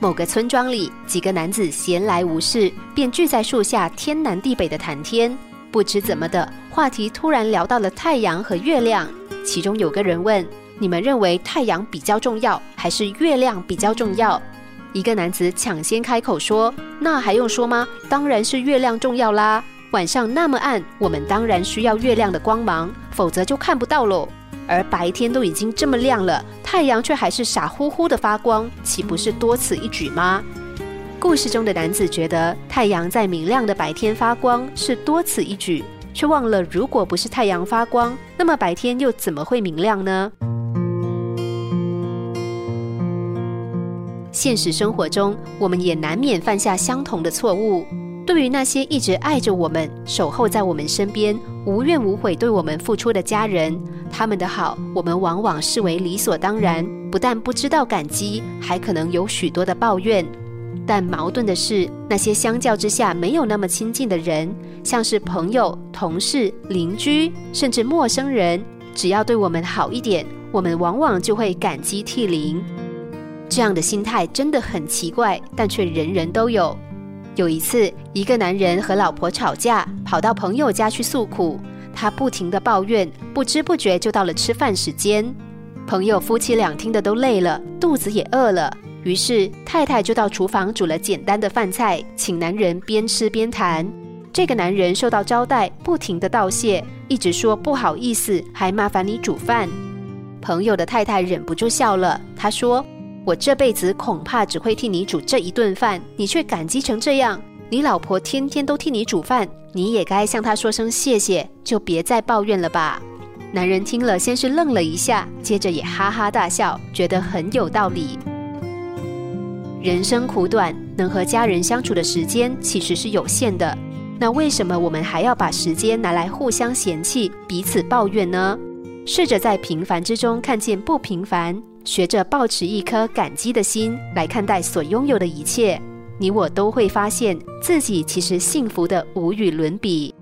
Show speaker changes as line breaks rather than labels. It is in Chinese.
某个村庄里，几个男子闲来无事，便聚在树下天南地北的谈天。不知怎么的，话题突然聊到了太阳和月亮。其中有个人问：“你们认为太阳比较重要，还是月亮比较重要？”一个男子抢先开口说：“那还用说吗？当然是月亮重要啦！晚上那么暗，我们当然需要月亮的光芒，否则就看不到喽。而白天都已经这么亮了。”太阳却还是傻乎乎的发光，岂不是多此一举吗？故事中的男子觉得太阳在明亮的白天发光是多此一举，却忘了如果不是太阳发光，那么白天又怎么会明亮呢？现实生活中，我们也难免犯下相同的错误。对于那些一直爱着我们、守候在我们身边、无怨无悔对我们付出的家人，他们的好，我们往往视为理所当然，不但不知道感激，还可能有许多的抱怨。但矛盾的是，那些相较之下没有那么亲近的人，像是朋友、同事、邻居，甚至陌生人，只要对我们好一点，我们往往就会感激涕零。这样的心态真的很奇怪，但却人人都有。有一次，一个男人和老婆吵架，跑到朋友家去诉苦。他不停地抱怨，不知不觉就到了吃饭时间。朋友夫妻俩听得都累了，肚子也饿了，于是太太就到厨房煮了简单的饭菜，请男人边吃边谈。这个男人受到招待，不停地道谢，一直说不好意思，还麻烦你煮饭。朋友的太太忍不住笑了，她说。我这辈子恐怕只会替你煮这一顿饭，你却感激成这样。你老婆天天都替你煮饭，你也该向她说声谢谢，就别再抱怨了吧。男人听了，先是愣了一下，接着也哈哈大笑，觉得很有道理。人生苦短，能和家人相处的时间其实是有限的，那为什么我们还要把时间拿来互相嫌弃、彼此抱怨呢？试着在平凡之中看见不平凡。学着保持一颗感激的心来看待所拥有的一切，你我都会发现自己其实幸福的无与伦比。